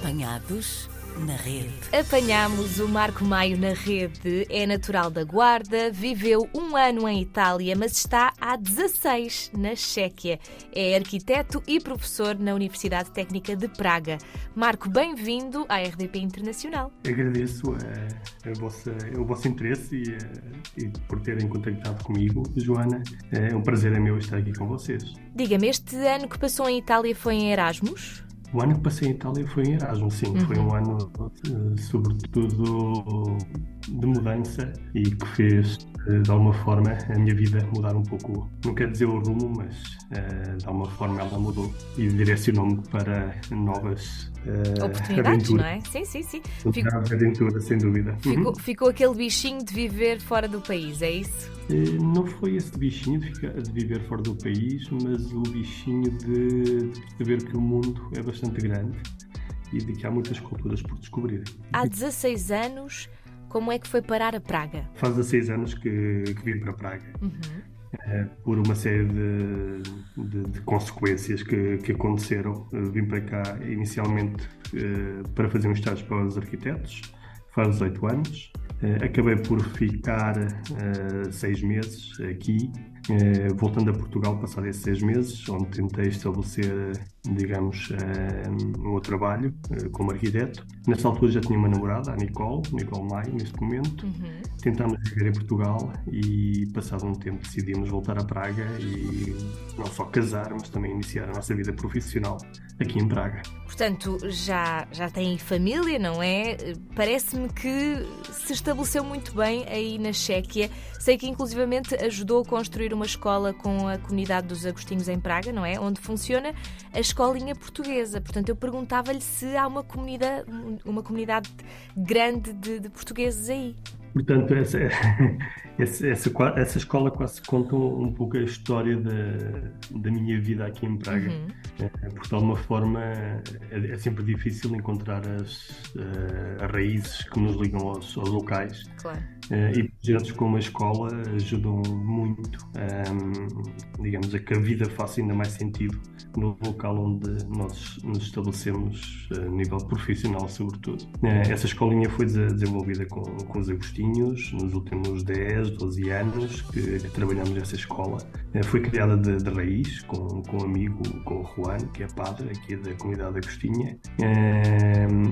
Apanhados na rede. Apanhamos o Marco Maio na rede. É natural da Guarda, viveu um ano em Itália, mas está há 16 na Chequia. É arquiteto e professor na Universidade Técnica de Praga. Marco, bem-vindo à RDP Internacional. Agradeço uh, a vossa, o vosso interesse e, e, por terem contactado comigo, Joana. É um prazer é meu estar aqui com vocês. Diga-me, este ano que passou em Itália foi em Erasmus? O ano que passei em Itália foi em Erasmus, sim. Uhum. Foi um ano, uh, sobretudo, de mudança e que fez, de alguma forma, a minha vida mudar um pouco. Não quer dizer o rumo, mas uh, de alguma forma ela mudou e direcionou-me para novas Uh, Oportunidades, aventura. não é? Sim, sim, sim. Ficou, aventura, sem dúvida. Ficou, uhum. ficou aquele bichinho de viver fora do país, é isso? Uh, não foi esse bichinho de, ficar, de, viver fora do país, mas o bichinho de, de saber que o mundo é bastante grande e de que há muitas culturas por descobrir. Há 16 anos, como é que foi parar a Praga? Faz 16 anos que, que vim para Praga. Uhum. Eh, por uma série de, de, de consequências que, que, aconteceram. vim para cá inicialmente uh, para fazer um estágio para os arquitetos, faz 18 anos. Uh, acabei por ficar seis meses aqui eh, voltando a Portugal, passado esses seis meses, onde tentei estabelecer, digamos, eh, um meu trabalho eh, como arquiteto. Nessa altura já tinha uma namorada, a Nicole, Nicole Maio, neste momento. Uhum. Tentámos viver em Portugal e, passado um tempo, decidimos voltar a Praga e não só casar, mas também iniciar a nossa vida profissional aqui em Praga. Portanto, já, já tem família, não é? Parece-me que se estabeleceu muito bem aí na Chequia. Sei que, inclusivamente, ajudou a construir uma uma escola com a comunidade dos Agostinhos em Praga, não é? Onde funciona a escolinha portuguesa. Portanto, eu perguntava-lhe se há uma comunidade, uma comunidade grande de, de portugueses aí. Portanto, essa, essa, essa, escola quase conta um pouco a história da, da minha vida aqui em Praga. Uhum. É, porque, de alguma forma, é, é, sempre difícil encontrar as, uh, as raízes que nos ligam aos, aos locais. Claro. Uh, e projetos como a escola ajudam muito, um, digamos, a que a vida faça ainda mais sentido no local onde nós nos estabelecemos a nível profissional, sobretudo. Uh, essa escolinha foi desenvolvida com, com os Agostinhos nos últimos 10, 12 anos que, que trabalhamos nessa escola. Uh, foi criada de, de, raiz com, com um amigo, com o Juan, que é padre aqui da comunidade Agostinha.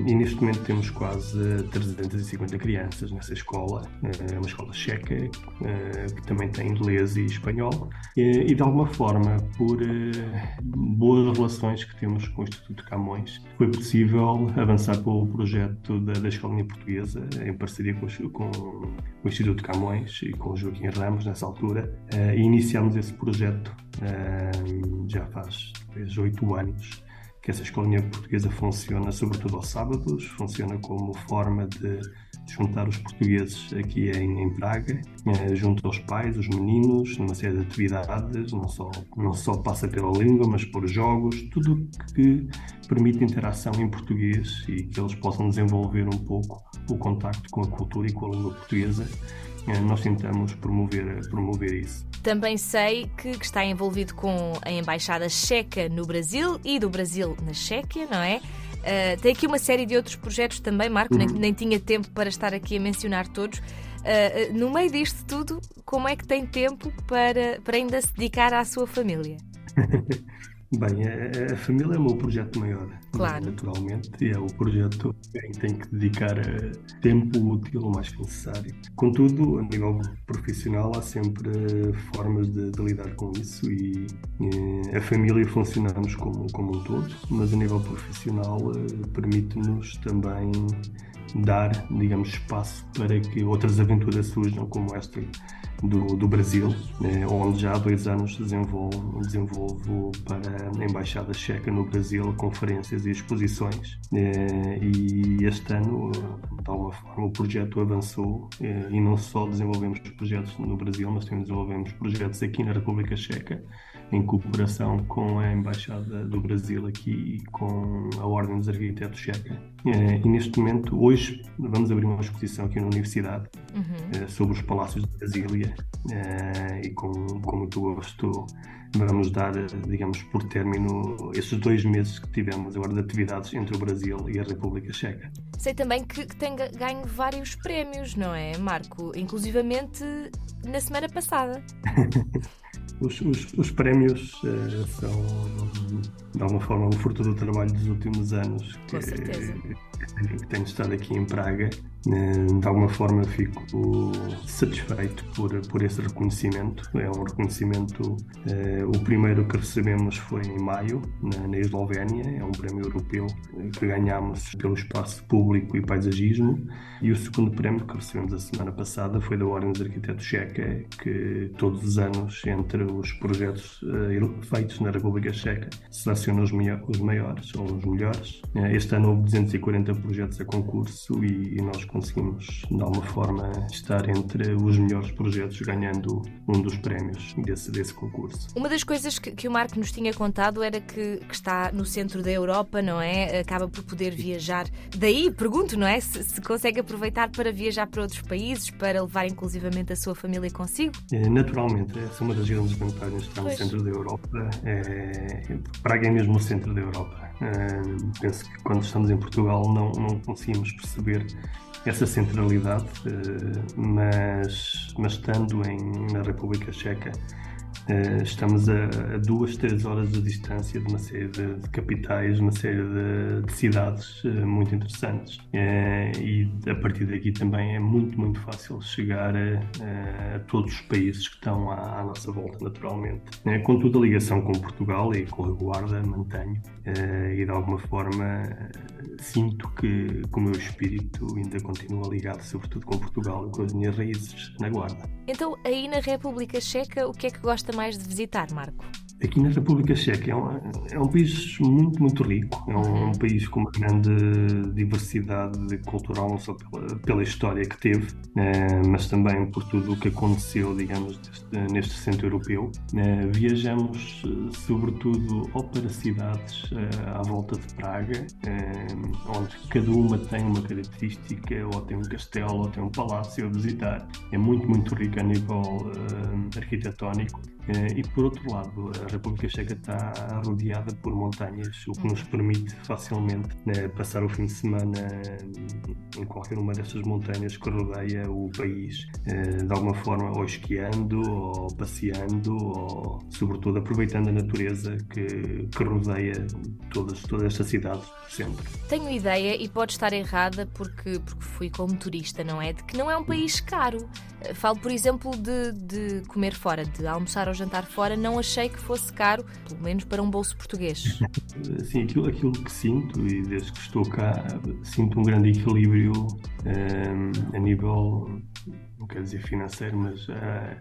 e neste momento temos quase 350 crianças nessa escola é uma escola checa, eh, que também tem inglês e espanhol, e de alguma forma, por eh, boas relações que temos com o Instituto Camões, foi possível avançar para o projeto da, da Escolinha Portuguesa, em parceria com, com, o Instituto Camões e com o Joaquim Ramos, nessa altura, eh, e iniciamos esse projeto já faz oito anos que essa escolinha portuguesa funciona sobretudo aos sábados, funciona como forma de juntar os portugueses aqui em, em Praga, eh, junto aos pais, os meninos, numa série de atividades, não só, não só passa pela língua, mas por jogos, tudo que permite interação em português e que eles possam desenvolver um pouco o contacto com a cultura e com a língua portuguesa. Eh, nós tentamos promover, promover isso. Também sei que, que, está envolvido com a Embaixada Checa no Brasil e do Brasil na Chequia, não é? Uh, tem aqui uma série de outros projetos também, Marco, uhum. nem, nem, tinha tempo para estar aqui a mencionar todos. Uh, no meio disto tudo, como é que tem tempo para, para ainda se dedicar à sua família? Bem, a, a, família é o meu projeto maior, claro. naturalmente, e é o projeto em que tenho que dedicar eh, tempo útil o mais que necessário. Contudo, a nível profissional, há sempre formas de, de lidar com isso e, e, a família funcionamos como, como um todo, mas a nível profissional eh, permite-nos também dar, digamos, espaço para que outras aventuras surjam, como esta do, do Brasil, né, onde já há dois anos desenvolvo, desenvolvo para a Embaixada Checa no Brasil conferências e exposições. Né, e este ano, de alguma forma, o projeto avançou né, e não só desenvolvemos projetos no Brasil, mas também desenvolvemos projetos aqui na República Checa em cooperação com a Embaixada do Brasil aqui e com a Ordem dos Arquitetos Checa. Eh, e neste momento, hoje, vamos abrir uma exposição aqui na Universidade uhum. sobre os Palácios de Brasília eh, e com, com muito gosto vamos dar, digamos, por término esses dois meses que tivemos agora de atividades entre o Brasil e a República Checa. Sei também que, que tem ganho vários prémios, não é, Marco? Inclusivamente na semana passada. Os, os, os, prémios uh, são, de alguma forma, o fruto do trabalho dos últimos anos. Que. Que, tenho estado aqui em Praga de alguma forma fico satisfeito por, por esse reconhecimento. É um reconhecimento, eh, o primeiro que recebemos foi em maio, na, na Eslovénia, é um prémio europeu que ganhamos pelo espaço público e paisagismo. E o segundo prémio que recebemos a semana passada foi da Ordem dos Arquitetos Checa, que todos os anos, entre os projetos eh, feitos na República Checa, seleciona os, os maiores ou os melhores. Eh, este ano houve 240 projetos a concurso e, e nós conseguimos, de alguma forma, estar entre os melhores projetos, ganhando um dos prémios desse, desse concurso. Uma das coisas que, que o Marco nos tinha contado era que, que, está no centro da Europa, não é? Acaba por poder viajar. Daí, pergunto, não é? Se, se consegue aproveitar para viajar para outros países, para levar inclusivamente a sua família consigo? É, naturalmente, essa é uma das grandes vantagens de estar no centro da Europa. É, é mesmo o centro da Europa. É, penso que quando estamos em Portugal não, não conseguimos perceber essa centralidade, eh, mas, mas estando em, na República Checa, Uh, estamos a, duas, três horas de distância de uma série de, de capitais, uma série de, de cidades uh, muito interessantes. Uh, e a partir daqui também é muito, muito fácil chegar a, a todos os países que estão à, à nossa volta, naturalmente. contudo, a ligação com Portugal e com a Guarda mantenho e de alguma forma sinto que, que o meu espírito ainda continua ligado, sobretudo com Portugal e com as minhas raízes na Guarda. Então, aí na República Checa, o que é que gosta mais de visitar, Marco? Aqui na República Checa é um, é um país muito, muito rico. É um, um, país com uma grande diversidade cultural, não só pela, pela história que teve, eh, mas também por tudo o que aconteceu, digamos, deste, neste centro europeu. Eh, viajamos, eh, sobretudo, ou para cidades à volta de Praga, onde cada uma tem uma característica, ou tem um castelo, ou tem um palácio a visitar. É muito, muito rico a nível arquitetónico. E por outro lado, a República Checa está rodeada por montanhas, o que nos permite facilmente né, passar o fim de semana em qualquer uma dessas montanhas que rodeia o país, eh, de alguma forma, ou esquiando, ou passeando, ou sobretudo aproveitando a natureza que, que rodeia todas, toda esta cidade sempre. Tenho ideia, e pode estar errada porque, porque fui como turista, não é? De que não é um país caro. Falo, por exemplo, de, de comer fora, de almoçar ou jantar fora, não achei que fosse caro, pelo menos para um bolso português. Sim, aquilo, aquilo que sinto, e desde que estou cá, sinto um grande equilíbrio um, ehm, a nível, não quero dizer financeiro, mas uh,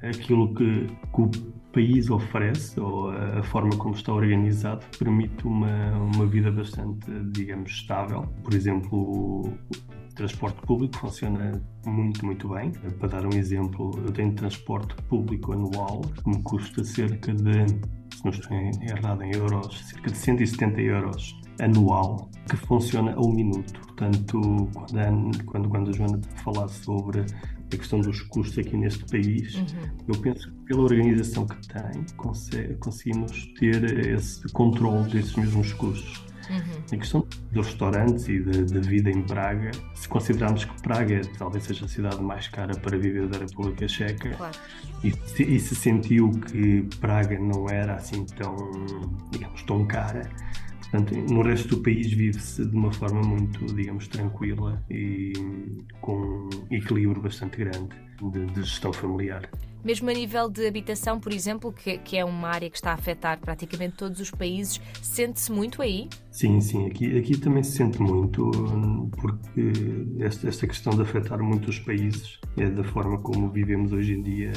aquilo que, que, o país oferece, ou a forma como está organizado, permite uma, uma vida bastante, digamos, estável. Por exemplo, transporte público funciona muito, muito bem. Para dar um exemplo, eu tenho transporte público anual que me custa cerca de, se não estou errado em euros, cerca de 170 euros anual, que funciona a um minuto. Portanto, quando, quando, quando a Joana falar sobre a questão dos custos aqui neste país, uhum. eu penso que pela organização que tem, conseguimos ter esse controle desses mesmos custos. Uhum. A questão dos restaurantes e da vida em Praga, se considerarmos que Praga talvez seja a cidade mais cara para viver da República Checa, claro. e, e, se sentiu que Praga não era assim tão, digamos, tão cara, Portanto, no resto do país vive-se de uma forma muito, digamos, tranquila e com um equilíbrio bastante grande de, de gestão familiar. Mesmo a nível de habitação, por exemplo, que, que, é uma área que está a afetar praticamente todos os países, sente-se muito aí? Sim, sim, aqui, aqui também se sente muito, porque esta, esta questão de afetar muitos países é da forma como vivemos hoje em dia,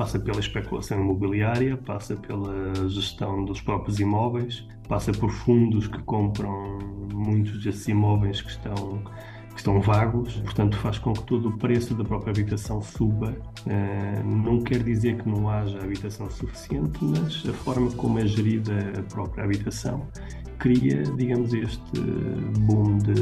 passa pela especulação imobiliária, passa pela gestão dos próprios imóveis, passa por fundos que compram muitos desses imóveis que estão que estão vagos, portanto faz com que todo o preço da própria habitação suba. Uh, não quer dizer que não haja habitação suficiente, mas a forma como é gerida a própria habitação cria, digamos, este boom de,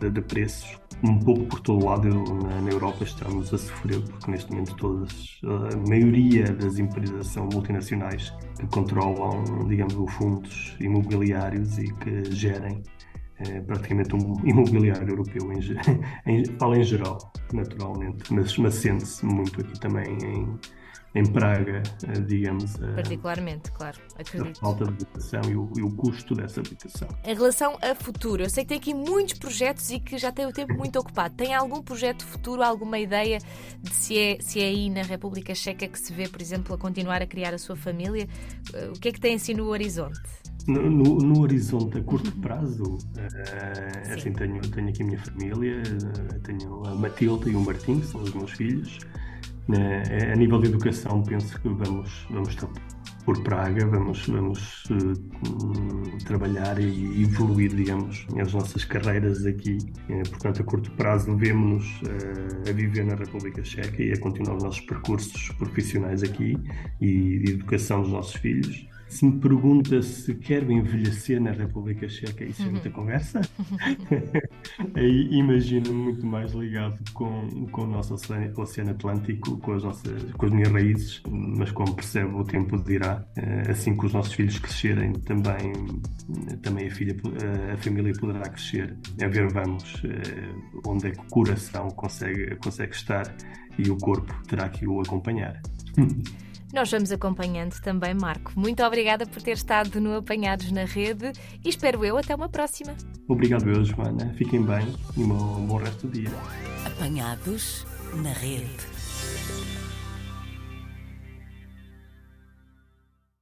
de, de preços um pouco por todo o lado na, na, Europa estamos a sofrer, porque neste momento todas, a maioria das empresas são multinacionais que controlam, digamos, os fundos imobiliários e que gerem é, praticamente um imobiliário europeu, em, em, fala em geral, naturalmente, mas, mas sente-se muito aqui também em, em Praga, eh, digamos. Particularmente, claro, acredito. A falta de habitação e o, e o, custo dessa habitação. Em relação a futuro, eu sei que tem aqui muitos projetos e que já tem o tempo muito ocupado. Tem algum projeto futuro, alguma ideia de se é, se é aí na República Checa que se vê, por exemplo, a continuar a criar a sua família? Eh, o que é que tem assim no horizonte? No, no, no, horizonte a curto prazo, uh, assim, tenho, tenho aqui a minha família, uh, tenho a Matilde e o Martim, que são os meus filhos. Uh, a nível de educação, penso que vamos, vamos estar por Praga, vamos, vamos trabalhar e evoluir, digamos, as nossas carreiras aqui. portanto, a curto prazo, vemos-nos a viver na República Checa e a continuar os nossos percursos profissionais aqui e de educação dos nossos filhos. Se me pergunta se quero envelhecer na República Checa, isso é muita conversa. Aí imagino-me muito mais ligado com, com o nosso Oceano Atlântico, com as, nossas, com as minhas raízes, mas como percebo, o tempo dirá. Eh, assim que os nossos filhos crescerem, também, também a, filha, a família poderá crescer. A ver, vamos, eh, onde é que o coração consegue, consegue estar e o corpo terá que o acompanhar. Nós vamos acompanhando também, Marco. Muito obrigada por ter estado no Apanhados na Rede e espero eu até uma próxima. Obrigado eu, Joana. Fiquem bem e um bom resto do dia. Apanhados na Rede.